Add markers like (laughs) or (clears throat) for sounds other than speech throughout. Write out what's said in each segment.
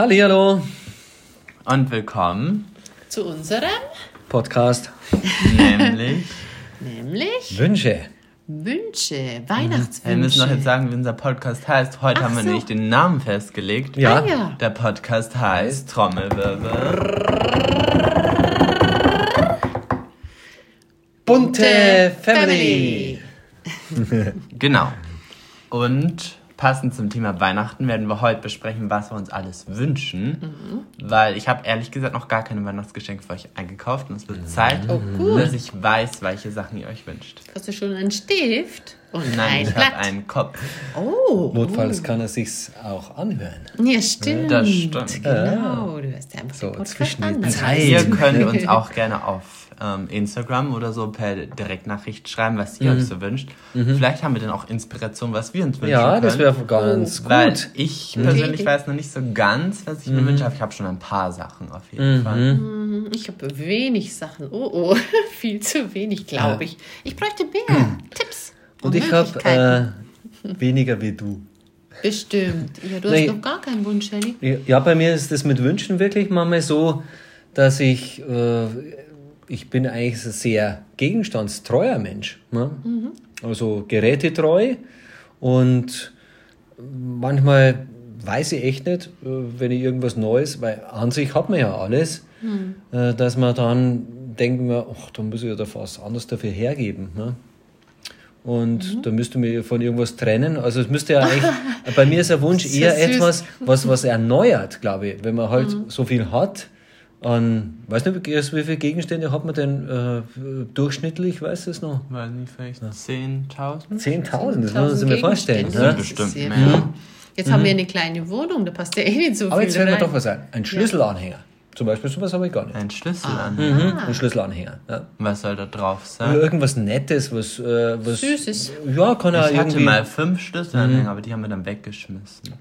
Hallihallo. Und willkommen zu unserem Podcast. Nämlich (laughs) Nämlich Wünsche. Wünsche, Weihnachtswünsche. Wir müssen noch jetzt sagen, wie unser Podcast heißt. Heute Ach haben wir so. nämlich den Namen festgelegt. Ja. Ah, ja. Der Podcast heißt Trommelwirbel. Bunte Family. (laughs) Genau. Und passend zum Thema Weihnachten werden wir heute besprechen, was wir uns alles wünschen. Weil ich habe ehrlich gesagt noch gar keine Weihnachtsgeschenke für euch eingekauft. Und es wird Zeit, Oh, gut. dass ich weiß, welche Sachen ihr euch wünscht. Hast du schon einen Stift? Und Nein, ein ich habe einen Kopf. Oh. Notfalls kann er sich's auch anhören. Ja, stimmt. Das stimmt. Genau. Du hörst einfach So, den Podcast zwischen Zeilen. heißt- Ihr könnt uns (laughs) auch gerne auf ähm, Instagram oder so per Direktnachricht schreiben, was ihr euch so wünscht. Vielleicht haben wir dann auch Inspiration, was wir uns wünschen Ja, können. das wäre ganz Weil gut. ich Mhm. persönlich weiß noch nicht so ganz, was ich mir wünsche, aber ich habe schon ein paar Sachen auf jeden Mhm. Fall. Ich habe wenig Sachen. Oh, oh. (laughs) Viel zu wenig, glaube ich. Ich bräuchte mehr (clears throat) Tipps. Und ich habe äh, weniger wie du. Bestimmt. Ja, du hast noch gar keinen Wunsch, Ellie. Ja, bei mir ist das mit Wünschen wirklich manchmal so, dass ich, äh, ich bin eigentlich ein sehr gegenstandstreuer Mensch. Ne? Also gerätetreu und manchmal weiß ich echt nicht, äh, wenn ich irgendwas Neues, weil an sich hat man ja alles, äh, dass man dann denkt mir, ach, da muss ich ja da was anderes dafür hergeben. Ne? Und da müsste mir von irgendwas trennen. Also es müsste ja eigentlich, (laughs) bei mir ist ein Wunsch ist eher süß. etwas, was, was erneuert, glaube ich. Wenn man halt so viel hat, an, weiß nicht, wie viele Gegenstände hat man denn äh, durchschnittlich, weißt du es noch? Weiß nicht, vielleicht 10.000? 10.000, das muss man sich 10.000 mal vorstellen. Das Bestimmt ist sehr mehr. viel. Jetzt haben wir eine kleine Wohnung, da passt ja eh nicht so Aber viel jetzt fällt mir doch was ein. Ein Schlüsselanhänger. Zum Beispiel, sowas habe ich gar nicht. Ein Schlüssel Ah. Mhm, ein Schlüsselanhänger. Ja. Was soll da drauf sein? Irgendwas Nettes, was, äh, was. Süßes. Ja, kann er Ich hatte irgendwie. mal fünf Schlüsselanhänger, aber die haben wir dann weggeschmissen.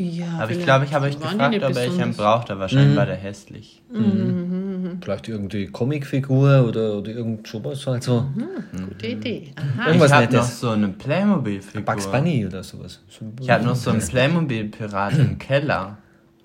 Ja, Aber ich vielleicht glaube, ich habe euch gefragt, ob ihr einen braucht, wahrscheinlich war der hässlich. Vielleicht irgendwie Comicfigur oder, oder irgend sowas halt so. Gute Idee. Aha. Irgendwas ich habe noch so eine Playmobil-Figur. Bugs Bunny oder sowas. So- Ich habe noch so einen Playmobil-Pirat im Keller.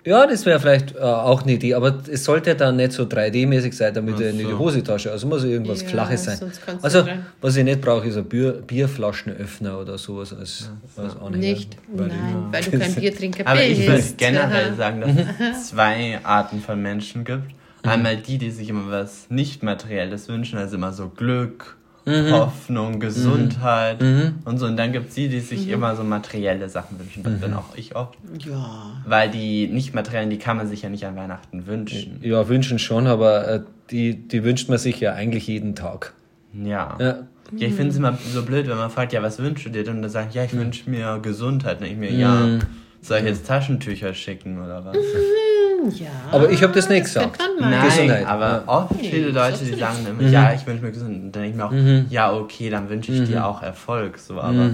Ja, das wäre vielleicht äh, auch eine Idee, aber es sollte dann nicht so 3D-mäßig sein, damit er in die. Hosentasche. Also muss irgendwas Ja, Flaches sein. Also, was ich nicht brauche, ist ein Bier, Bierflaschenöffner oder sowas als, als Anhänger. Nicht? Weil Nein, weil du kein (laughs) Biertrinker Aber ich würde bist. generell Aha. sagen, dass es zwei Arten von Menschen gibt. Einmal die, die sich immer was nicht Materielles wünschen, also immer so Glück, Hoffnung, Gesundheit und so. Und dann gibt es die, die sich immer so materielle Sachen wünschen. Das bin auch ich oft. Ja. Weil die nicht materiellen, die kann man sich ja nicht an Weihnachten wünschen. Ja, wünschen schon, aber äh, die, die wünscht man sich ja eigentlich jeden Tag. Ja. Ja. Ja, ich finde es immer so blöd, wenn man fragt, ja, was wünschst du dir? Und dann sagt, ja, ich wünsche mir Gesundheit. Und ich mir, ja, soll ich jetzt Taschentücher schicken oder was? (laughs) Ja. Aber ich habe das nicht das gesagt. meinen. Nein, Gesundheit, aber oft Nee, viele das Leute, die sagen nicht immer, ja, ich wünsche mir gesund. Und dann denke ich mir auch, ja, okay, dann wünsche ich dir auch Erfolg. So, aber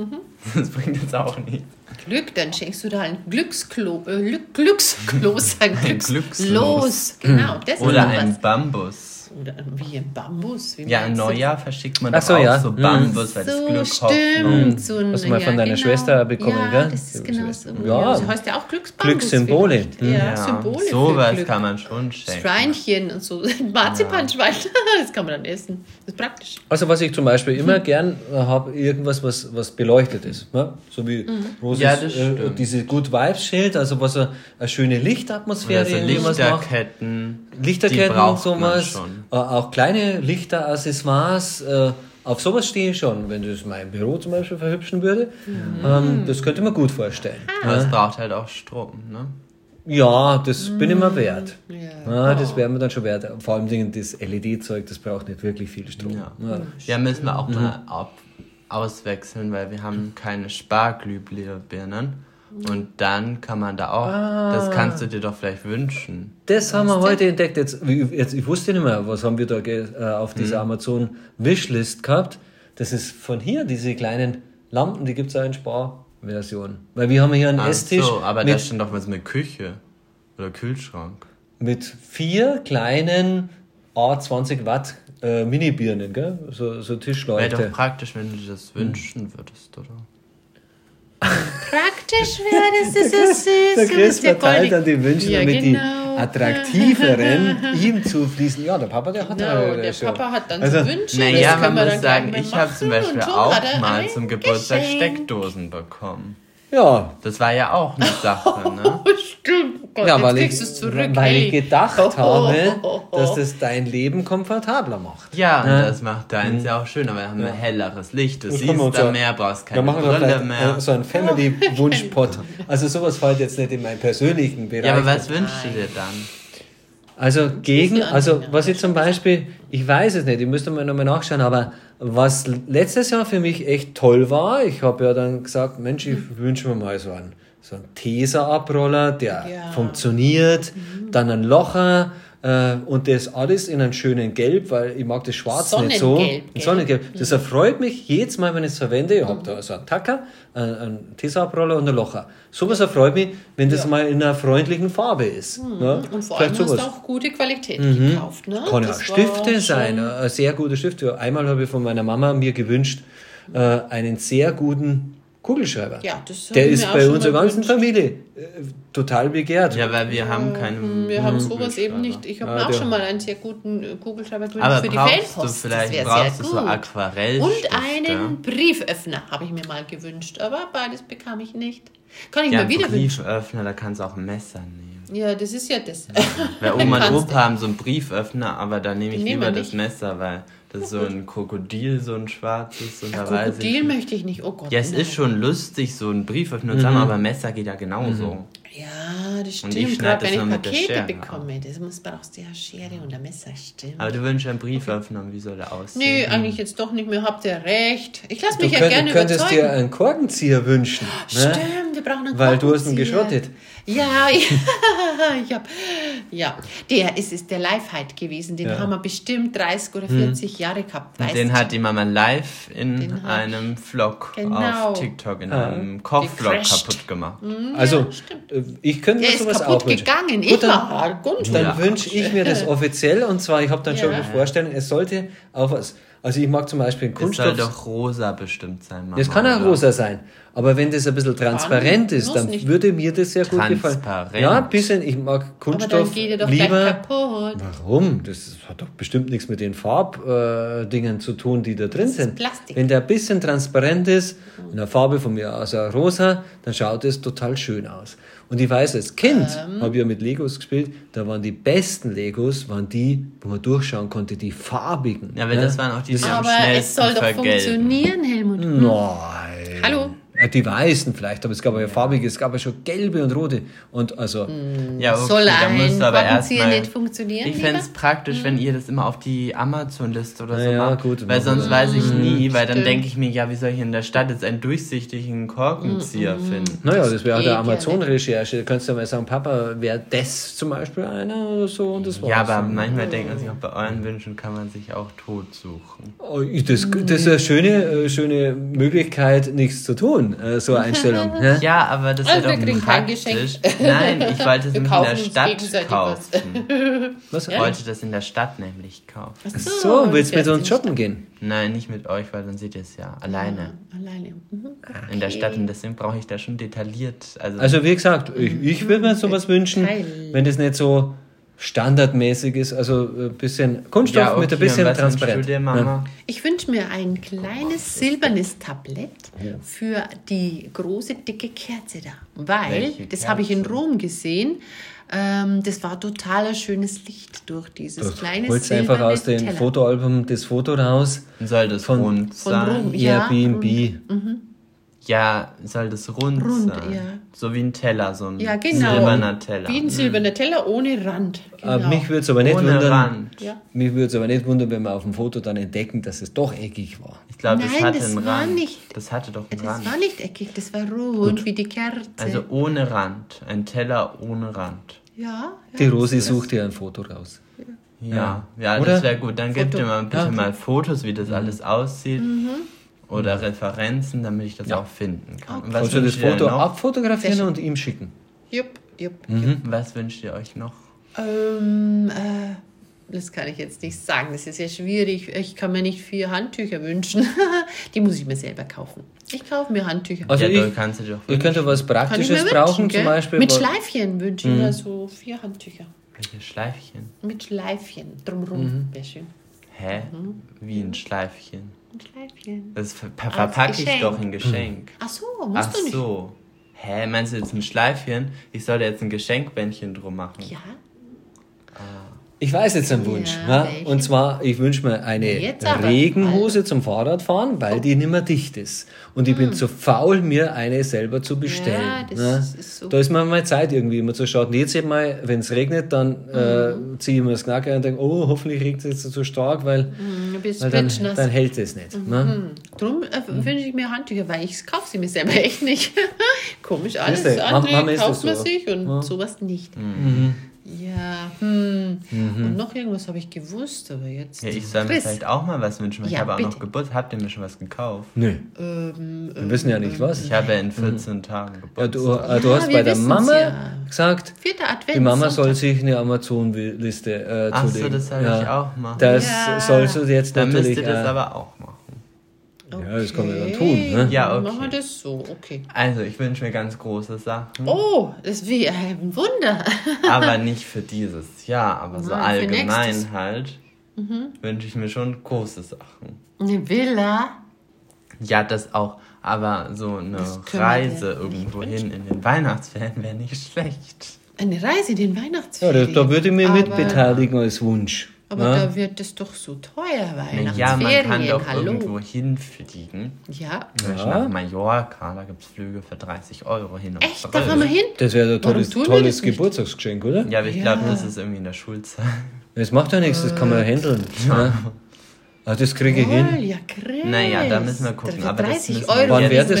(laughs) das bringt jetzt auch nichts. Glück, dann schenkst du da ein Glücksklo, äh, Glück, Glücksklos, (laughs) ein Glückslos. Glückslos. Genau, das Oder ist ein was. Bambus. Oder wie ein Bambus. Wie Ja, im meinst du? Neujahr verschickt man so, auch ja. so Mhm. Bambus, weil das So, Glück, stimmt. Hoffnung. So ein, Hast du mal von deiner genau. Schwester bekommen, ja, gell? das ist genau so. Ja. Das heißt ja auch Glücksbambus. Glückssymbole. vielleicht. Ja, Ja, Symbole sowas für Glück. kann man schon schenken. Schweinchen und so. (laughs) Marzipanschwein, (laughs) das kann man dann essen. Das ist praktisch. Also was ich zum Beispiel immer gern äh, habe, irgendwas, was, was beleuchtet ist. Ne? So wie Roses, Ja, das äh, diese Good Vibes Schild, also was eine, eine schöne Lichtatmosphäre Oder so was. Lichterketten. Lichterketten sowas. Äh, auch kleine Lichteraccessoires. Äh, auf sowas stehe ich schon, wenn das mein Büro zum Beispiel verhübschen würde. Ähm, das könnte man gut vorstellen. Aber es braucht halt auch Strom, ne? Ja, das bin ich mir wert. Ja. Ja, das wäre mir dann schon wert. Vor allem Dingen das LED-Zeug, das braucht nicht wirklich viel Strom. Ja. Ja. Ja, müssen wir auch Mhm. mal ab auswechseln, weil wir haben keine Sparglühbirnen. Und dann kann man da auch, Ah. das kannst du dir doch vielleicht wünschen. Das haben wir heute entdeckt. Jetzt, jetzt, ich wusste nicht mehr, was haben wir da äh, auf dieser Mhm. Amazon Wishlist gehabt. Das ist von hier, diese kleinen Lampen, die gibt es auch in Sparversion. Weil wir haben hier einen Ach Esstisch so, aber da mit, steht doch was mit Küche oder Kühlschrank. mit vier kleinen A20 Watt äh, Mini-Birnen, gell? So, so Wäre Tischleuchte. doch praktisch, wenn du dir das wünschen würdest, oder? (laughs) praktisch wäre das, das ist süß. Der Chris ja verteilt dann die Wünsche, Ja, damit genau. die attraktiveren (laughs) ihm zufließen. Ja, der Papa, der hat Genau, äh, der schon. Papa hat dann Also, so Wünsche. Naja, man muss dann sagen, ich habe zum. Beispiel auch mal zum Geburtstag Geschenk. Steckdosen bekommen. Ja, Das war ja auch eine Sache, (laughs) ne? Stimmt. Oh Gott, ja jetzt weil, ich, kriegst du es zurück. weil ey. ich gedacht Oh, oh, habe, oh, oh. dass das dein Leben komfortabler macht. Ja, und Ja. das macht deins ja auch schön, aber wir haben ein helleres Licht. Du Das siehst da ja- mehr, brauchst keine machen wir Brille vielleicht mehr. äh, so einen Family-Wunschpot. (laughs) Also sowas fällt jetzt nicht in meinen persönlichen Bereich. Ja, aber was wünschst du dir dann? Also gegen, also was ich zum Beispiel, ich weiß es nicht, ich müsste mal nochmal nachschauen, aber was letztes Jahr für mich echt toll war, ich habe ja dann gesagt, Mensch, ich wünsche mir mal so einen, so einen Tesa-Abroller, der Ja. funktioniert, dann ein Locher äh, und das alles in einem schönen Gelb, weil ich mag das Schwarz nicht so. Sonnengelb, Ein gell? Sonnengelb. Das erfreut mich jedes Mal, wenn ich es verwende. Ich habe da so einen Tacker, einen, einen Tesa-Abroller und ein Locher. Sowas erfreut mich, wenn das mal in einer freundlichen Farbe ist. Ja, Und vor allem vielleicht hast du sowas. auch gute Qualität gekauft, ne? Kann ja Stifte sein, ein sehr guter Stift. Einmal habe ich von meiner Mama mir gewünscht, äh, einen sehr guten Kugelschreiber. Ja, das Der ist bei unserer ganzen. Familie äh, total begehrt. Ja, weil wir haben keine. Wir haben sowas eben nicht. Ich habe Ah, auch der- schon mal einen sehr guten äh, Kugelschreiber gewünscht Aber für die brauchst du Fanpost. vielleicht das brauchst sehr du gut. so Aquarell Und einen Brieföffner habe ich mir mal gewünscht, aber beides bekam ich nicht. Kann ich ja, mir wieder wünschen. Brieföffner, da kannst du auch ein Messer nehmen. Ja, das ist ja das. Weil (laughs) Oma und Opa haben so einen Brieföffner, aber da nehme ich lieber das. Messer, weil das ist so ein Krokodil, so ein schwarzes. Und da weiß Krokodil ich. möchte ich nicht. Oh Gott. Ja, es nein. ist schon lustig, so einen Brieföffner zu haben, aber ein Messer geht ja genauso. Ja, das Und ich stimmt. Gerade das wenn ich Pakete bekomme, das muss brauchst du ja Schere und ein Messer, stimmt. Aber du wünschst einen Brieföffner, und wie soll der aussehen? Nö, eigentlich jetzt doch nicht mehr. Habt ihr recht. Ich lasse Du mich ja könnt, gerne könntest überzeugen. dir einen Korkenzieher wünschen. Ne? Stimmt, wir brauchen einen Weil du hast ihn Korkenzieher. geschrottet. Ja, (laughs) ich hab, ja, der ist, ist der Live-Heit gewesen. Den Ja. haben wir bestimmt 30 oder 40 Jahre gehabt. Weißt den du? hat die Mama live in Den hat- einem Vlog Genau. auf TikTok, in Ah. einem Kochvlog kaputt gemacht. Also, stimmt. äh, ich könnte mir Der ist sowas kaputt auch wünschen. gegangen, Gut, dann, dann Ja. wünsche ich mir das (laughs) offiziell und zwar, ich habe dann schon Ja. eine Vorstellung, es sollte auch was. Also ich mag zum Beispiel einen Es soll Kunststoff. doch rosa bestimmt sein, Mama. Das kann auch oder? rosa sein. Aber wenn das ein bisschen transparent ist, dann nicht. würde mir das sehr gut gefallen. Transparent. Ja, ein bisschen. Ich mag Aber Kunststoff dann geht er doch gleich lieber. kaputt. Warum? Das hat doch bestimmt nichts mit den Farbdingen äh, Dingen zu tun, die da drin ist sind. Plastik. Wenn der ein bisschen transparent ist, in der Farbe von mir aus auch rosa, dann schaut es total schön aus. Und ich weiß, als Kind Ähm. habe ich ja mit Legos gespielt, da waren die besten Legos, waren die, wo man durchschauen konnte, die farbigen. Ja, weil das waren auch die, die am Aber es schnellsten soll doch vergelben. funktionieren, Helmut. Nein. Hallo? Ja, Die weißen vielleicht, aber es gab ja farbige, es gab ja schon gelbe und rote. Und also, Ja, okay, Soll da du aber Korkenzieher erstmal. nicht funktionieren? Ich fände es praktisch, wenn ihr das immer auf die Amazon-Liste oder so Ja, ja, macht. gut, weil sonst wir. weiß ich nie, weil dann denke ich mir, ja, wie soll ich in der Stadt jetzt einen durchsichtigen Korkenzieher finden? naja, das wäre auch der ja Amazon-Recherche. Da könntest du mal sagen, Papa, wäre das zum Beispiel einer oder so und das war's. Ja, aber manchmal denkt man sich auch bei euren Wünschen kann man sich auch tot suchen. Oh, Das, das ist eine schöne, äh, schöne Möglichkeit, nichts zu tun, äh, so eine Einstellung. (laughs) ne? Ja, aber das Also, wäre wir doch kein praktisch. Geschenk. Nein, ich wollte es Wir nämlich in der Stadt kaufen. (laughs) Was? Ich wollte das in der Stadt nämlich kaufen. Ach So, willst du mit uns shoppen gehen? Nein, nicht mit euch, weil dann seht ihr es ja alleine Alleine. Mhm. in der Stadt und deswegen brauche ich da schon detailliert. Also, Also wie gesagt, ich, ich würde mir sowas wünschen, wenn das nicht so standardmäßig ist, also ein bisschen Kunststoff ja, okay, mit ein bisschen und dir, Mama? Ich wünsche mir ein kleines silbernes Tablett für die große dicke Kerze da. Weil, Welche das habe ich in? Rom gesehen, ähm, das war total schönes Licht durch dieses kleine Holst einfach aus dem Teller. Fotoalbum das Foto raus. Soll das Von- von? Rom. Ja, Airbnb. Ja, soll das rund, Rund, sein? ja. So wie ein Teller, so ein Ja, genau. silberner Teller. Wie ein silberner Teller ohne Rand. Genau. Aber mich würde es aber nicht Ohne wundern. Rand. ja. Mich würde es aber nicht wundern, wenn wir auf dem Foto dann entdecken, dass es doch eckig war. Ich glaube, das Nein, hatte das einen war Rand. nicht- Das hatte doch einen Das Rand. war nicht eckig, das war rund wie die Kerze. Also ohne Rand. Ein Teller ohne Rand. ja, ja. Die Rosi sucht dir ein Foto raus. Ja, ja, Oder? das wäre gut. Dann gebt Foto. ihr mal bitte Ja, okay. mal Fotos, wie das Mhm. alles aussieht. Oder Referenzen, damit ich das Ja. auch finden kann. Und Kannst du das ihr Foto noch? abfotografieren und ihm schicken? Jupp, jupp. Was wünscht ihr euch noch? Ähm, äh, Das kann ich jetzt nicht sagen. Das ist ja schwierig. Ich kann mir nicht vier Handtücher wünschen. (laughs) Die muss ich mir selber kaufen. Ich kaufe mir Handtücher. Also ja, ich, du kannst du doch ich könnte was Praktisches brauchen, wünschen, zum? Beispiel. Mit Schleifchen wünsche ich mir so vier Handtücher. welche Schleifchen. Mit Schleifchen drumherum. Mhm. Wäre schön. Hä? Mhm. Wie ein Schleifchen. Mit Schleifchen. Das ver ver verpacke ich doch in Geschenk. Ach so, musst Ach du nicht. so. Hä, meinst du jetzt ein Schleifchen? Ich soll da jetzt ein Geschenkbändchen drum machen. Ja, Ich weiß jetzt einen Wunsch. Ja, ne? Und zwar, ich wünsche mir eine. Regenhose zum Fahrradfahren, weil die nicht mehr dicht ist. Und ich bin zu faul, mir eine selber zu bestellen. Ja, ne? ist so. Da ist mir mal Zeit irgendwie immer zu schauen. Jetzt mal, wenn es regnet, dann äh, Mhm. ziehe ich mir das Knacker und denke, oh, hoffentlich regnet es jetzt so stark, weil, bist weil dann, pitschnass. dann hält es nicht. Ne? Drum äh, wünsche ich mir Handtücher, weil ich kaufe sie mir selber echt nicht. (laughs) Komisch, alles Siehste, andere kauft man so. sich und Ja. sowas nicht. Mhm. Ja, hm. Und noch irgendwas habe ich gewusst, aber jetzt. Ja, ich soll mir Chris, vielleicht auch mal was wünschen, weil Ja, ich habe auch noch. Geburtstag. Habt ihr mir schon was gekauft? Nö, ähm, wir wissen ja nicht was. Ich habe ja in 14 Tagen Ja, Geburtstag. du, äh, du Ja, hast wir bei der wissen's Mama ja. gesagt, Vierter Advent. die Mama soll sich eine Amazon-Liste äh, Ach so, zulegen. das soll ich auch machen. Das Ja. sollst du jetzt Dann müsst natürlich... ihr das äh, aber auch machen. Ja, das kann man dann Okay, tun. Ne? Ja, okay. Machen wir das so, okay. Also, ich wünsche mir ganz große Sachen. Oh, das ist wie ein Wunder. (laughs) Aber nicht für dieses Jahr, aber so Nein, für allgemein halt wünsche ich mir schon große Sachen. Eine Villa. Ja, das auch. Aber so eine können wir Reise irgendwo hin in den Weihnachtsferien wäre nicht (laughs) schlecht. Eine Reise in den Ja, Weihnachtsferien. da, da würde ich mich aber, mitbeteiligen als Wunsch. Aber ne? da wird es doch so teuer, Na Ja, man Weihnachtsferien. kann doch Hallo. irgendwo hinfliegen. Ja. Ja. nach Mallorca, da gibt es Flüge für 30 Euro hin und Echt? zurück. Da fahren wir hin? Das wäre ein tolles, tolles das? Geburtstagsgeschenk, oder? Ja, aber ich Ja. glaube, das ist irgendwie in der Schulzeit. (laughs) Das macht ja nichts, das kann man ja handeln. (laughs) Ne? Ah, das kriege ich Oh, hin. ja, Chris. Naja, da müssen wir gucken, Für aber das 30 müssen wir Euro. Wann Ja, wäre das das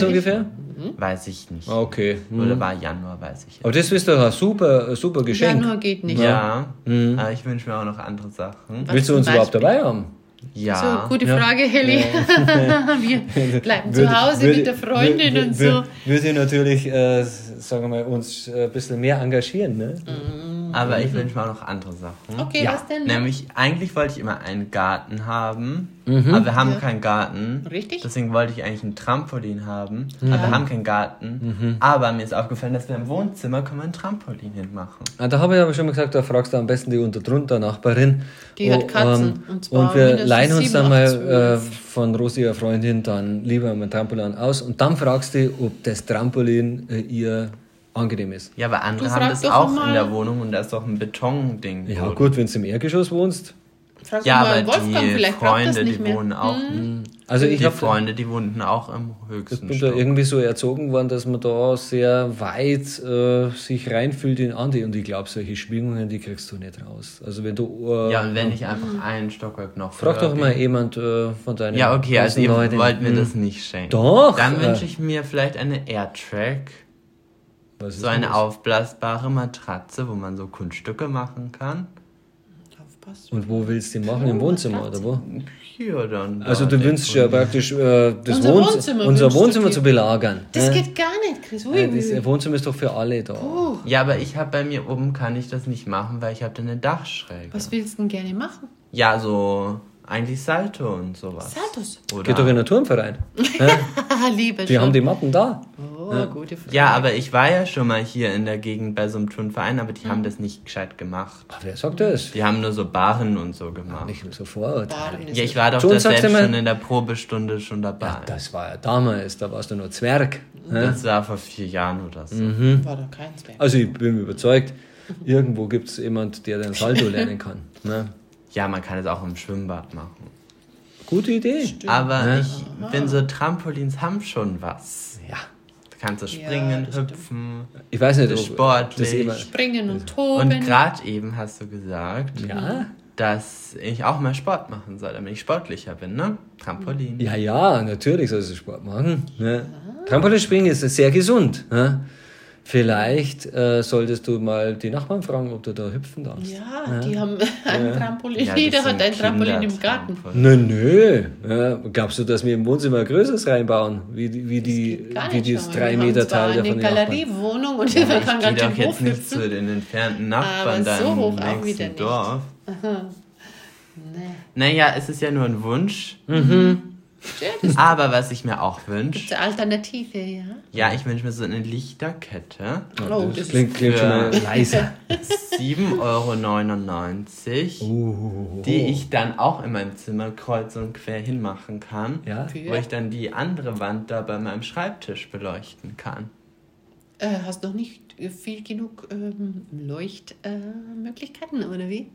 ungefähr? Weiß ich nicht. Ah, Okay. Hm. Oder war Januar, weiß ich Aber jetzt. das ist doch ein super, super Geschenk. Januar geht nicht. Ja, aber ich wünsche mir auch noch andere Sachen. Was Willst du uns überhaupt dabei haben? Ja. So, gute Ja. Frage, Helly. (laughs) wir bleiben zu Würde- Hause würde- mit der Freundin würde- und so. würde- Würde ich natürlich, äh, sagen wir mal, uns äh, ein bisschen mehr engagieren. Ne? Aber ich wünsche mir auch noch andere Sachen. Okay, Ja. was denn? Nämlich, eigentlich wollte ich immer einen Garten haben, aber wir haben Ja. keinen Garten. Richtig. Deswegen wollte ich eigentlich ein Trampolin haben, aber wir haben keinen Garten. Aber mir ist aufgefallen, dass wir im Wohnzimmer können wir ein Trampolin hinmachen. Ah, da habe ich aber schon mal gesagt, da fragst du am besten die unter drunter Nachbarin. Die hat Oh, Katzen, und zwar und wir leihen uns dann mal äh, von Rosi, ihrer Freundin, dann lieber ein Trampolin aus. Und dann fragst du, ob das Trampolin äh, ihr angenehm ist. Ja, aber andere haben das auch mal. in der Wohnung und da ist doch ein Betonding. Ja, drin. gut, wenn du im Erdgeschoss wohnst. Frag Ja, aber Wolfgang, die Freunde, die mehr. wohnen auch. Also ich die habe Freunde, die wohnten auch im Ich höchsten bin da Stock. irgendwie so erzogen worden, dass man da sehr weit äh, sich reinfühlt in Andi. Und ich glaube, solche Schwingungen, die kriegst du nicht raus. Also wenn du... Äh, Ja, und wenn ich einfach einen Stockwerk noch Frag doch mal bin. jemand äh, von deinen Ja, okay, also ihr wollt mir Hm. das nicht schenken. Doch, Dann äh. wünsche ich mir vielleicht eine Airtrack. So eine das? aufblasbare Matratze, wo man so Kunststücke machen kann. Aufpassen. Und wo willst du die machen? Im Wohnzimmer oder wo? Hier dann. Also du wünschst ja praktisch äh, das Unser Wohnz- Wohnzimmer unser Wohnzimmer zu belagern. Das ne? geht gar nicht, Chris. Ui, Äh, das Wohnzimmer ist doch für alle da. Oh, Ja, aber ich habe bei mir oben kann ich das nicht machen, weil ich habe da eine Dachschräge. was willst du denn gerne machen? Ja, so eigentlich Salto und sowas. Saltos. Oder? Geht doch in einen Turmverein. (laughs) Lieber Die schon. haben die Matten da. Oh, gute Frage. ja, aber ich war ja schon mal hier in der Gegend bei so einem Turnverein, aber die Mhm. haben das nicht gescheit gemacht. Ach, wer sagt das? Die haben nur so Barren und so gemacht. Nicht so Vorurteile. Ja, ich war doch da sagst selbst mal- schon in der Probestunde schon dabei. Ja, das war ja damals, da warst du nur Zwerg. ne? das war vor vier Jahren oder so. War doch kein Zwerg. Also ich bin überzeugt, irgendwo gibt es jemand, der den Salto lernen kann. Ne? Ja, man kann es auch im Schwimmbad machen. Gute Idee. Aber Ja. ich bin so, Trampolins haben schon was. Ja. Kannst du Ja, springen, stimmt. hüpfen. Ich weiß nicht, Das ist ob sportlich. das Springen und toben. Und gerade eben hast du gesagt, ja? dass ich auch mehr Sport machen soll, damit ich sportlicher bin, ne? Trampolin. ja, ja, natürlich sollst du Sport machen. Ne? Trampolinspringen ist sehr gesund. Ne? Vielleicht äh, solltest du mal die Nachbarn fragen, ob du da hüpfen darfst. Ja, die haben (laughs) ein Trampolin. Ja, Jeder hat ein Trampolin im Garten. Nö, nö. Ja, glaubst du, dass wir im Wohnzimmer größeres reinbauen? Wie, die- wie, die, Gar wie nicht dieses schon. 3 Wir haben Meter Teil da eine? Galeriewohnung und Ja, kann doch schön jetzt nicht zu den entfernten Aber Nachbarn da so im hoch auch nächsten wieder nicht. Dorf. (laughs) Nee. Naja, es ist ja nur ein Wunsch. Ja, das Aber was ich mir auch wünsche, ist eine Alternative, ja. ja, ich wünsche mir so eine Lichterkette. Oh, das das klingt, klingt schon mal leiser. 7,99 Euro, Uh, die ich dann auch in meinem Zimmer kreuz und quer hinmachen kann. Ja? Wo ich dann die andere Wand da bei meinem Schreibtisch beleuchten kann. Äh, hast noch nicht viel genug ähm, Leuchtmöglichkeiten, oder wie?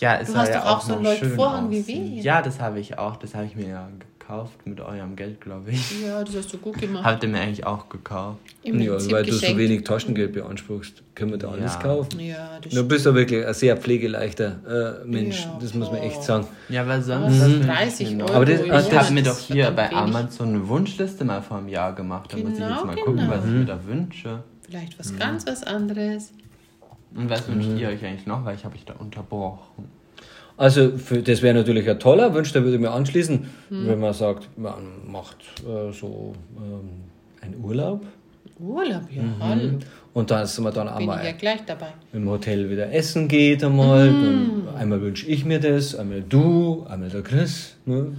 Ja, es Du hast ja doch auch auch so noch Leuchtvorhang wie wir. Ja, das habe ich auch. Das habe ich mir ja gekauft mit eurem Geld, glaube ich. Ja, das hast du gut gemacht. Habt ihr mir eigentlich auch gekauft? Im Ja, Prinzip weil du so geschenkt. wenig Taschengeld beanspruchst, können wir da alles Ja. kaufen. Ja, das Du bist ja wirklich ein sehr pflegeleichter äh, Mensch, Ja, das muss man echt sagen. Ja, weil sonst... ich 30 mir noch? Euro Aber das- im ah, Ich habe mir doch hier bei wenig. Amazon eine Wunschliste mal vor einem Jahr gemacht. Da muss ich jetzt Genau, mal gucken, genau. was ich mir da wünsche. Vielleicht was ganz was anderes. Und was wünscht ihr euch eigentlich noch? Weil ich habe ich da unterbrochen. Also für, das wäre natürlich ein toller Wunsch, da würde ich mir anschließen, wenn man sagt, man macht äh, so ähm, einen Urlaub Urlaub, ja, hallo. und dass man dann Bin ich ja einmal gleich dabei. im Hotel wieder essen geht einmal. Dann einmal wünsche ich mir das, einmal du, einmal der Chris. Ne?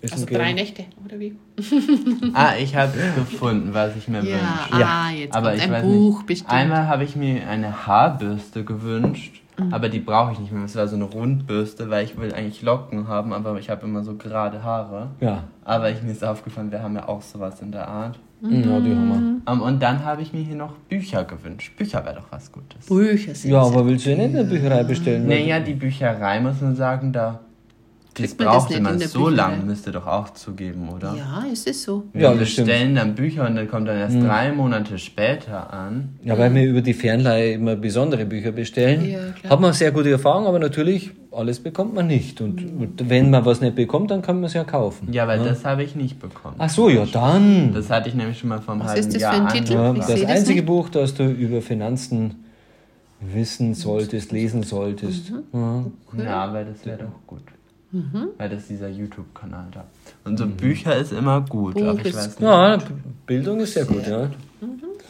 Essen Also gehen. drei Nächte, oder wie? (laughs) Ah, ich habe gefunden, was ich mir Ja, wünsche. ah, jetzt Aber kommt ich ein weiß Buch nicht. bestimmt. Einmal habe ich mir eine Haarbürste gewünscht, Mhm. aber die brauche ich nicht mehr. Es war so eine Rundbürste, weil ich will eigentlich Locken haben, aber ich habe immer so gerade Haare. Ja. Aber ich, mir ist aufgefallen, wir haben ja auch sowas in der Art. ja, die haben Um, und dann habe ich mir hier noch Bücher gewünscht. Bücher wäre doch was Gutes. Bücher wir. sind Ja, aber willst du ja nicht in der Bücherei bestellen? Naja, die Bücherei muss man sagen, da. Das man das braucht der so Bücherei? lange, müsst ihr doch auch zugeben, oder? Ja, ist es so. Ja, wir das stimmt. stellen dann Bücher und dann kommt dann erst drei Monate später an. Ja, weil wir über die Fernleihe immer besondere Bücher bestellen. Ja. Hat man sehr gute Erfahrungen, aber natürlich, alles bekommt man nicht. Und, und wenn man was nicht bekommt, dann kann man es ja kaufen. Ja, weil das habe ich nicht bekommen. Ach so, ja, dann. Das hatte ich nämlich schon mal vor einem Was halben ist das Jahr für ein Titel? Ja, Ich das das einzige nicht. Buch, das du über Finanzen wissen solltest, lesen solltest. Ja. Ja, weil das wäre doch gut. Mhm. Weil das ist dieser YouTube-Kanal da. Und so Bücher ist immer gut, Buch aber ich weiß nicht. ja, Bildung ist sehr gut, ja.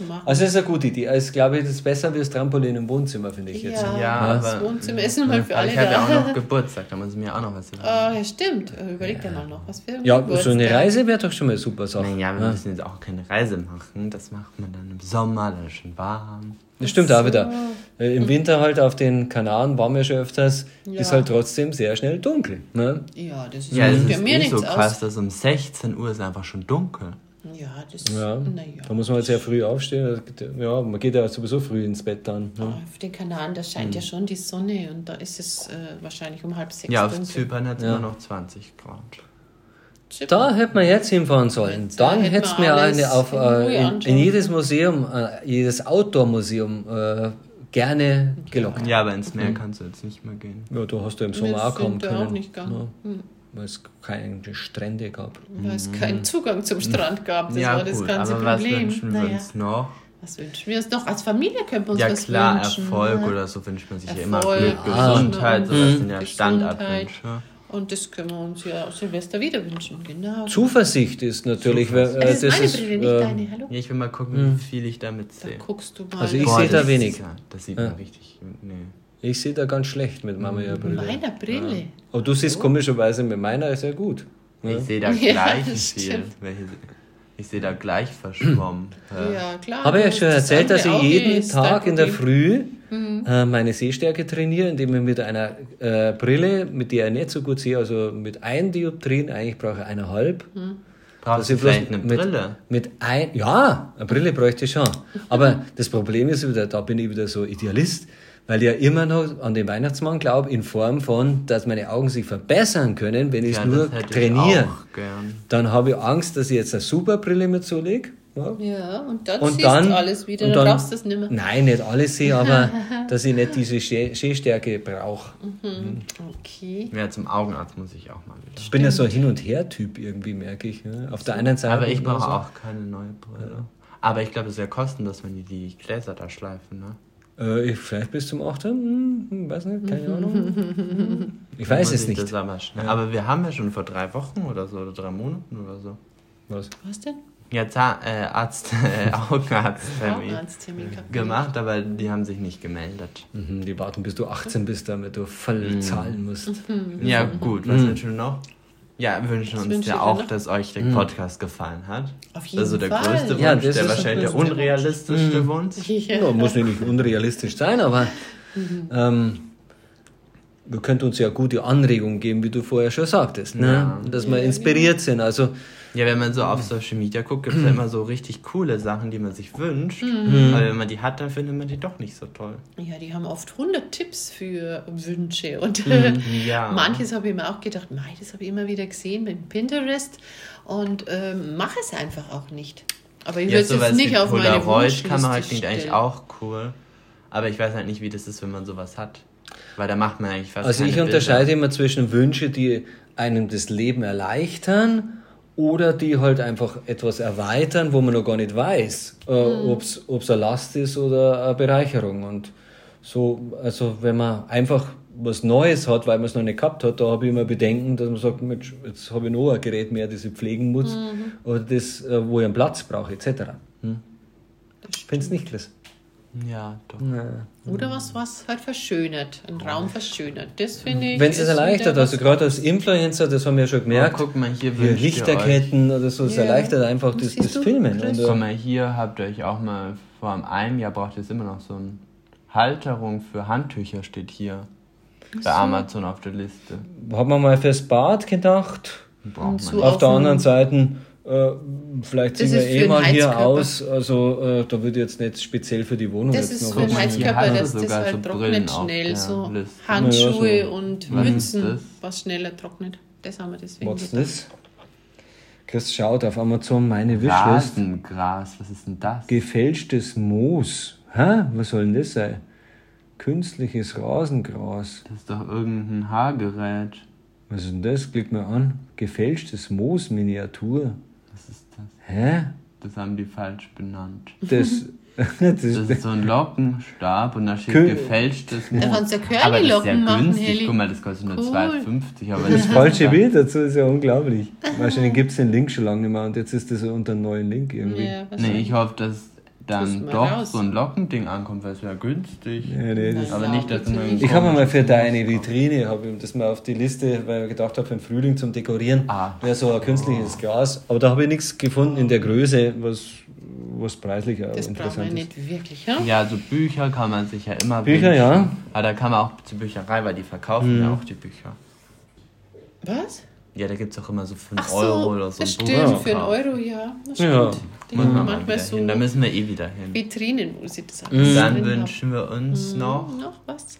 Mach. Also es ist eine gute Idee. Es glaube ich, das ist besser wie das Trampolin im Wohnzimmer, finde ich jetzt. Ja, Ja, das aber- Wohnzimmer ist nun mal für alle ich habe ja auch noch Geburtstag, da muss ich mir auch noch was überlegen. Ah, ja, stimmt. Überleg dir mal noch, was für Ja, so Geburtstag. eine Reise wäre doch schon mal super Sache. Naja, wir müssen jetzt auch keine Reise machen. Das macht man dann im Sommer, dann ist schon warm. Das stimmt auch wieder. Äh, Im Winter halt auf den Kanaren waren wir schon öfters, Ja. ist halt trotzdem sehr schnell dunkel. Ne? Ja, das ist Ja, für ist mir eh nichts so krass, aus. dass um 16 Uhr ist einfach schon dunkel. Ja, das Ja. naja. Da muss man halt sehr früh aufstehen. Ja, man geht ja sowieso früh ins Bett dann. Ne? Auf den Kanaren, da scheint ja schon die Sonne und da ist es äh, wahrscheinlich um halb sechs Ja, auf dunkel. Zypern hat es Ja. immer noch 20 Grad. Zypern. Da hätte man jetzt hinfahren sollen. Da Dann hättest wir mir eine auf, äh, in, in jedes Museum, äh, jedes Outdoor-Museum äh, gerne gelockt. Ja, aber ins Meer kannst du jetzt nicht mehr gehen. Ja, da hast du im Sommer auch kommen können. auch nicht gegangen, hm, weil es keine Strände gab. weil es keinen Zugang zum Strand gab. Das ja, war das gut, ganze aber was Problem. wünschen wir naja, uns noch? was wünschen wir uns noch? Als Familie können wir uns Ja, was klar, wünschen. Erfolg ne? oder so wünscht man sich ja immer Erfolg, Glück, Ah. Gesundheit, sowas sind ja. Standardwünsche. Und das können wir uns ja Silvester wieder wünschen, genau. Zuversicht ist natürlich. weil, äh, es ist meine ist, Brille, nicht äh, deine. Hallo? Ja, ich will mal gucken, wie viel ich damit Da sehe. guckst du mal. Also ich sehe da das wenig. ist Ja, das sieht man richtig. Nee. Ich sehe da ganz schlecht mit meiner mit Brille. meiner Brille. Aber du siehst komischerweise mit meiner sehr gut. Ich sehe da Ja, gleich viel. Ich sehe da gleich verschwommen. (clears throat) Ja, klar. Habe ich ja schon erzählt, dass ich Auge, jeden Tag in der. Früh äh, meine Sehstärke trainiere, indem ich mit einer äh, Brille, mit der ich nicht so gut sehe, also mit ein Dioptrien, eigentlich brauche ich eineinhalb. Brauchst dass du vielleicht eine mit, Brille? Mit ein, ja, eine Brille bräuchte ich schon. Aber das Problem ist wieder, da bin ich wieder so Idealist, weil ich ja immer noch an den Weihnachtsmann glaube, in Form von, dass meine Augen sich verbessern können, wenn ich es Ja, nur trainiere. Dann habe ich Angst, dass ich jetzt eine super Brille mit zulege. Ja. Ja, und dann Und siehst dann, du alles wieder, und dann, dann brauchst du es nicht mehr. Nein, nicht alles sehe, aber (laughs) dass ich nicht diese Seh- Sehstärke brauche. Okay. Ja, zum Augenarzt muss ich auch mal wieder. Ich bin ja so ein Hin- und Her-Typ irgendwie, merke ich. Ne? Auf der einen Seite. Aber ich brauche so. auch keine neue Brille. Aber ich glaube, es ist ja kostenlos, wenn die die Gläser da schleifen, ne? Äh, ich, vielleicht bis zum 8. Hm, weiß nicht, keine (laughs) Ahnung. Ich weiß es ich nicht. Aber, schnell. aber wir haben ja schon vor drei Wochen oder so, oder drei Monaten oder so. Was? Was denn? ja, Zahn, äh, Arzt, (laughs) äh, Augenarzttermin gemacht, aber die haben sich nicht gemeldet. Mhm, die warten, bis du 18 bist, damit du voll Mhm. zahlen musst. Ja, gut, was wünschen wir noch? Ja, wir wünschen uns wünsche ja auch, dass euch der Podcast gefallen hat. Auf jeden Also der Fall. größte Wunsch, Ja, das der ist wahrscheinlich der der größte unrealistischste Wunsch. Ja, muss ja nicht unrealistisch sein, aber ähm, wir könnten uns ja gute Anregungen geben, wie du vorher schon sagtest, ne? Ja. dass wir inspiriert sind. Also Ja, wenn man so auf Social Media guckt, gibt es ja immer so richtig coole Sachen, die man sich wünscht. Mhm. Aber wenn man die hat, dann findet man die doch nicht so toll. Ja, die haben oft 100 Tipps für Wünsche. Und ja. (laughs) manches habe ich mir auch gedacht, mei, das habe ich immer wieder gesehen mit Pinterest und ähm, mache es einfach auch nicht. Aber ich würde es jetzt nicht auf meine Polaroid-Kamera Wunschliste klingt eigentlich auch cool. Aber ich weiß halt nicht, wie das ist, wenn man sowas hat. Weil da macht man eigentlich fast Also ich unterscheide Bilder. immer zwischen Wünsche, die einem das Leben erleichtern oder die halt einfach etwas erweitern, wo man noch gar nicht weiß, äh, Mhm. ob es eine Last ist oder eine Bereicherung. Und so, also wenn man einfach was Neues hat, weil man es noch nicht gehabt hat, da habe ich immer Bedenken, dass man sagt, Mensch, jetzt habe ich noch ein Gerät mehr, das ich pflegen muss Mhm. oder das, äh, wo ich einen Platz brauche, etc. Hm? Findest du nicht, Chris? Ja, doch. Oder was, was halt verschönert, einen Raum verschönert. Das finde ich. Wenn es es erleichtert, also gerade als Influencer, das haben wir ja schon gemerkt, Oh, guck mal, hier hier Lichterketten oder so, es Ja. erleichtert einfach das, das Filmen. Und, Guck äh, mal, hier habt ihr euch auch mal vor einem Jahr braucht ihr jetzt immer noch so eine Halterung für Handtücher steht hier bei Amazon auf der Liste. hat man mal fürs Bad gedacht. Braucht Und man so. Auf der anderen Seite, äh, vielleicht sind wir eh mal hier aus. Also äh, da würde jetzt nicht speziell für die Wohnung Das jetzt ist noch für den Heizkörper. Dass das halt so trocknet schnell. der So Liste. Handschuhe Ja, so. und Mützen, was schneller trocknet. Das haben wir deswegen Was ist das? Chris schaut auf Amazon meine Wishlist. Rasengras, was ist denn das? Gefälschtes Moos. Hä? Was soll denn das sein? Künstliches Rasengras. Das ist doch irgendein Haargerät. Was ist denn das? Klick mal an. Gefälschtes Moos Miniatur. Was ist das? Hä? Das haben die falsch benannt. Das, (laughs) das, Das ist so ein Lockenstab und da steht Kü- gefälschtes Moos. Da kannst du ja Aber das ist ja machen, günstig. Heli. Guck mal, das kostet nur Cool. 2,50. Aber das nicht falsche Bild dazu ist ja unglaublich. Wahrscheinlich gibt es den Link schon lange nicht mehr und jetzt ist das unter einem neuen Link irgendwie. Ja, Nee, ich hoffe, dass dann doch raus. so ein Lockending ankommt, weil es wäre günstig. Ja, nee, das Aber Ja, nicht, dass man. Ich habe mal für deine. Vitrine, habe ich das mal auf die Liste, weil ich gedacht habe, für den Frühling zum Dekorieren Ah. wäre so ein künstliches Glas. Aber da habe ich nichts gefunden in der Größe, was, was preislich auch Das brauchen wir interessant ist. nicht wirklich, ja? Ja, so Bücher kann man sich ja immer Bücher, wünschen. ja. Aber da kann man auch zur Bücherei, weil die verkaufen Mhm. ja auch die Bücher. Was? Ja, da gibt es auch immer so 5 Ach so, Euro oder so das ein stimmt, Buch. für einen. Euro, ja. Das Ja. stimmt. Mal manchmal so. Da müssen wir eh wieder hin. Vitrinen, wo sie das Mhm. Dann wünschen wir uns haben. noch, Noch was?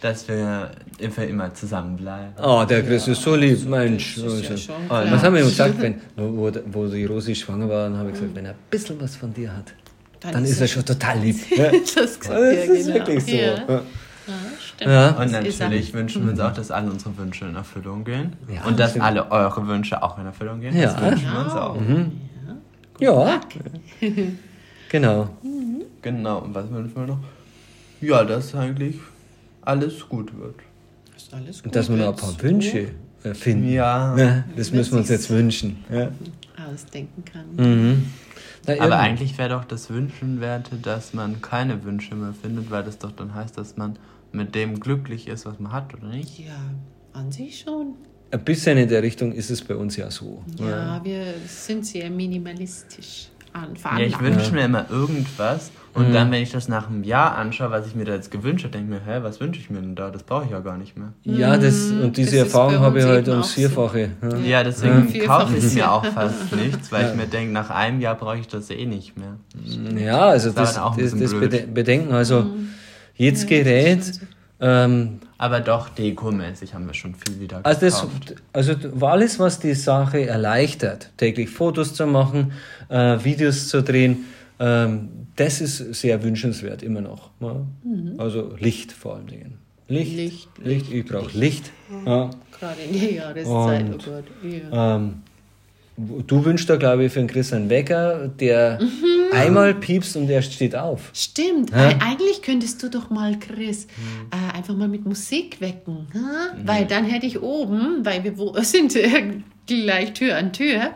dass wir immer, immer zusammenbleiben. Oh, der Chris ist so lieb, Mensch. Das ist ja. Was haben wir ihm gesagt, (laughs) wenn, wo, wo die Rosi schwanger war, dann habe ich gesagt, wenn er ein bisschen was von dir hat, dann, ist er schon total lieb. Ja. das gesagt, Das ja, ist genau. wirklich so. Stimmt. Ja. Und Das natürlich wünschen wir uns auch, dass alle unsere Wünsche in Erfüllung gehen. Ja, und dass stimmt. alle eure Wünsche auch in Erfüllung gehen. Ja. Das wünschen wir uns Genau. auch. Ja, (laughs) genau. Genau. Und was wünschen wir noch? Ja, dass eigentlich alles gut wird. Ist alles Und gut dass wir noch ein paar Wünsche äh, finden. Ja. Ja, das Wird müssen wir uns jetzt wünschen. Ja. ausdenken kann. Mhm. Na, Aber eigentlich wäre doch das Wünschenwerte, dass man keine Wünsche mehr findet, weil das doch dann heißt, dass man mit dem glücklich ist, was man hat, oder nicht? Ja, an sich schon. ein bisschen in der Richtung ist es bei uns ja so. Ja, wir sind sehr minimalistisch an Ja, ich wünsche mir immer irgendwas und dann, wenn ich das nach einem Jahr anschaue, was ich mir da jetzt gewünscht habe, denke ich mir, hä, was wünsche ich mir denn da? Das brauche ich ja gar nicht mehr. Ja, das, und diese das Erfahrung habe ich halt ums. Vierfache. Ja. Ja, deswegen Vielfach kaufe ich mir ja- auch fast (laughs) nichts, weil ich mir denke, nach einem Jahr brauche ich das eh nicht mehr. Ja, also Das das, das, Bedenken, also jedes Mhm. Ja, das Gerät, ähm, Aber doch, dekomäßig haben wir schon viel wieder also, das, gekauft. also alles, was die Sache erleichtert, täglich Fotos zu machen, äh, Videos zu drehen, ähm, das ist sehr wünschenswert immer noch. Ja? Also Licht vor allen Dingen. Licht, Licht, Licht, ich brauche Licht. Ja. Gerade in der Jahreszeit, Und- oh Gott. Ja. Ähm, du wünschst da, glaube ich, für den Chris einen Wecker, der (laughs) einmal piepst und er steht auf. Stimmt, Ja. eigentlich könntest du doch mal, Chris, äh, einfach mal mit Musik wecken. Ha? Weil dann hätte ich oben, weil wir wo, (laughs) sind äh, gleich Tür an Tür,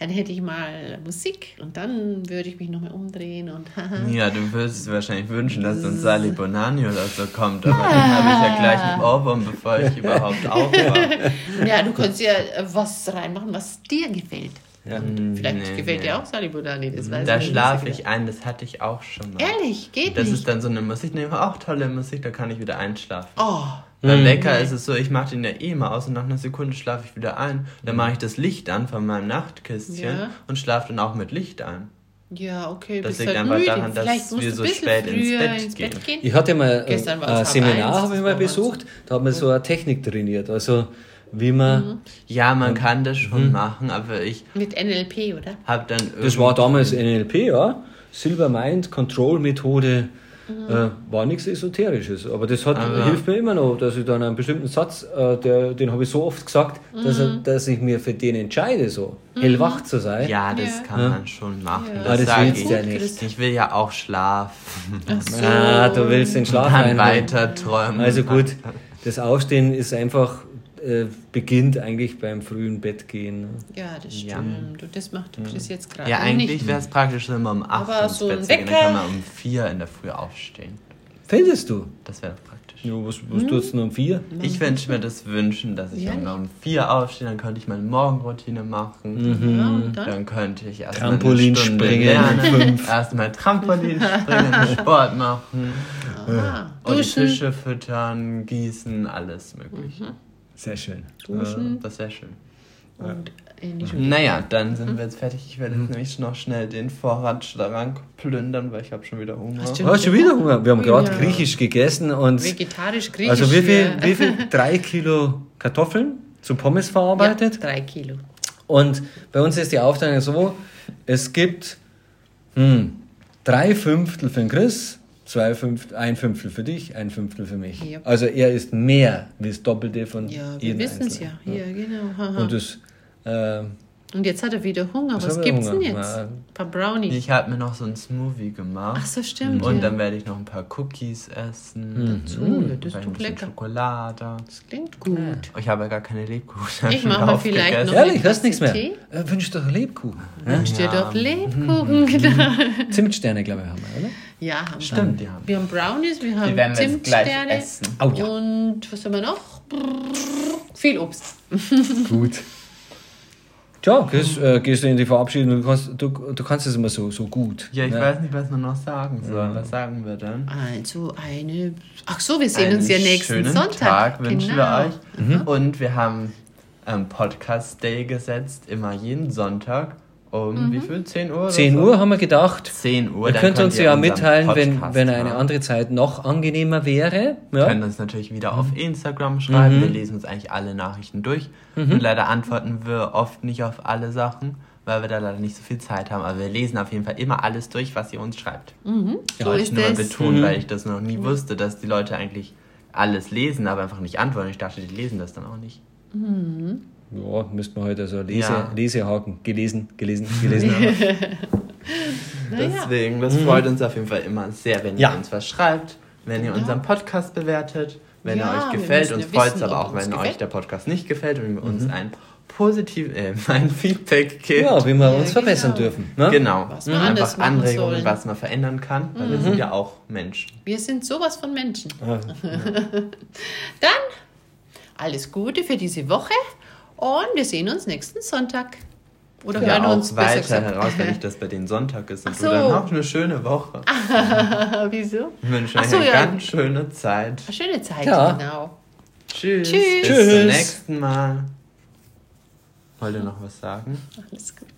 dann hätte ich mal Musik und dann würde ich mich nochmal umdrehen und (laughs) Ja, du würdest dir wahrscheinlich wünschen, dass dann Sally Bonani oder so kommt, aber dann habe ich ja gleich einen Ohrwurm, bevor ich überhaupt (laughs) aufwache. Ja, du kannst ja äh, was reinmachen, was dir gefällt. Ja. Vielleicht Nee, gefällt nee. dir auch Sally Bodani, das weiß Da ich schlafe ich ein, das hatte ich auch schon mal. Ehrlich, geht Das nicht. ist dann so eine Musik, ne, auch tolle Musik, da kann ich wieder einschlafen. oh, Beim Wecker ist es so, ich mache den ja eh mal aus und nach einer Sekunde schlafe ich wieder ein. Dann mache ich das Licht an von meinem Nachtkistchen Ja. und schlafe dann auch mit Licht ein. ja, okay, Das bist liegt halt einfach müde. daran, dass Vielleicht wir so spät ins Bett ins Bett gehen. Ich hatte mal war ein Seminar, habe ich das mal besucht, da hat man so eine Technik trainiert. Also wie man, Ja, man kann das schon machen, aber ich Mit NLP, oder? habe dann das war damals NLP, ja, Silver Mind Control Methode, äh, war nichts Esoterisches. Aber das hat, Aber- hilft mir immer noch, dass ich dann einen bestimmten Satz, äh, der, den habe ich so oft gesagt, dass, er, dass ich mir für den entscheide, so hellwach zu sein. Ja, das Ja. kann man schon machen. Ja. Das, Ah, das sage willst ich. du ja nicht. Ich will ja auch schlafen. Ach so. (laughs) Ah, du willst den Schlaf Dann weiter träumen. Also gut, das Aufstehen ist einfach, äh, beginnt eigentlich beim frühen Bett gehen. Ja, das Ja. stimmt. Und das macht das jetzt gerade Ja, eigentlich wäre es praktisch, wenn man um 8 Aber ins so Bett gehen, dann Wecker- kann man um 4 in der Früh aufstehen. Findest du? Das wäre doch praktisch. Ja, was was tut's denn um vier? Ich wünsche mir das wünschen, dass ich Ja, um, um 4 aufstehe, dann könnte ich meine Morgenroutine machen. Ja, und dann? Dann könnte ich erst Trampolin eine Stunde springen, (laughs) erstmal Trampolin springen, (laughs) Sport machen Aha. und Duschen. Tische füttern, gießen, alles mögliche. Sehr schön. Duschen. Das wäre schön. Und in die Schule. Naja, dann sind wir jetzt fertig. Ich werde jetzt nämlich noch schnell den Vorratsschrank plündern, weil ich habe schon wieder Hunger. Hast du- Oh, hast du wieder Hunger? Wir haben gerade Ja. griechisch gegessen und Vegetarisch, griechisch. also wie viel, ja. wie viel? (laughs) Drei Kilo Kartoffeln zu Pommes Ja, verarbeitet. drei Kilo. Und bei uns ist die Aufteilung so, es gibt hm, drei Fünftel für den Chris, zwei Fünftel, ein Fünftel für dich, ein Fünftel für mich. Ja. Also er isst mehr wie das Doppelte von Ja, wir jedem wissen es ja. Ja, genau. Haha. Und das, äh, Und jetzt hat er wieder Hunger. Jetzt Was er gibt's denn Hunger. jetzt? Na, Ein paar Brownies. Ich habe mir noch so einen Smoothie gemacht. Ach so, stimmt. Und ja. dann werde ich noch ein paar Cookies essen. Mhm. So, ja, das ist ein doch lecker. Schokolade. Das klingt gut. Oh, Ich habe ja gar keine Lebkuchen. Ich mache mir vielleicht noch ehrlich, hörst nichts mehr. Tee? Äh, wünsch doch Lebkuchen. Wünsch dir Ja. doch Lebkuchen. Genau. Zimtsterne, glaube ich, haben wir, oder? Ja, haben wir. Stimmt, die haben. Wir haben Brownies, wir haben werden wir jetzt Zimtsterne. essen. Oh ja. Und was haben wir noch? Viel Obst. Gut. (laughs) Tja, gehst, äh, gehst du in die Verabschiedung, du kannst, du, du kannst es immer so, so gut. Ja, ich ne? weiß nicht, was man noch sagen soll. Was sagen wir dann? Also eine. Ach so, wir sehen Einen uns ja nächsten schönen Sonntag. Tag wünschen genau. wir euch. Und wir haben ähm, Podcast Day gesetzt, immer jeden Sonntag um wie viel? 10 Uhr? oder 10 so? Uhr haben wir gedacht. 10 Uhr. Ihr könnt uns ihr ja mitteilen, wenn, Podcast wenn eine andere Zeit noch angenehmer wäre. Ihr Ja? könnt uns natürlich wieder Mhm. auf Instagram schreiben. Wir lesen uns eigentlich alle Nachrichten durch. Mhm. Und leider antworten wir oft nicht auf alle Sachen, weil wir da leider nicht so viel Zeit haben. Aber wir lesen auf jeden Fall immer alles durch, was ihr uns schreibt. So Wollte ist ich nur mal betonen, weil ich das noch nie wusste, dass die Leute eigentlich alles lesen, aber einfach nicht antworten. Ich dachte, die lesen das dann auch nicht. Ja, müssten wir heute so Lese, Ja. Lesehaken. Gelesen, gelesen, gelesen (laughs) haben. Deswegen, das freut uns auf jeden Fall immer sehr, wenn Mhm. Ja. ihr uns was schreibt, wenn ihr Genau. unseren Podcast bewertet, wenn Ja, er euch wir gefällt. Uns ja freut es aber auch, wenn euch gefällt. der Podcast nicht gefällt und ihr Mhm. uns ein positiv, äh, (laughs) ein Feedback gebt. Ja, wie wir Ja, uns verbessern genau. dürfen. Ne? Genau. Was wir anders Einfach Anregungen, sollen. was man verändern kann, weil wir sind ja auch Menschen. Wir sind sowas von Menschen. Ah, (laughs) Dann alles Gute für diese Woche und wir sehen uns nächsten Sonntag. Oder Ja, hören uns weiter gesagt. heraus, wenn (laughs) ich das bei den Sonntag ist. Und Ach du so. dann noch eine schöne Woche. (laughs) Wieso? Ich wünsche euch so, eine ja. ganz schöne Zeit. Eine schöne Zeit, Ja. genau. Tschüss. Tschüss. Bis zum nächsten Mal. Wollt ihr noch was sagen? Alles gut.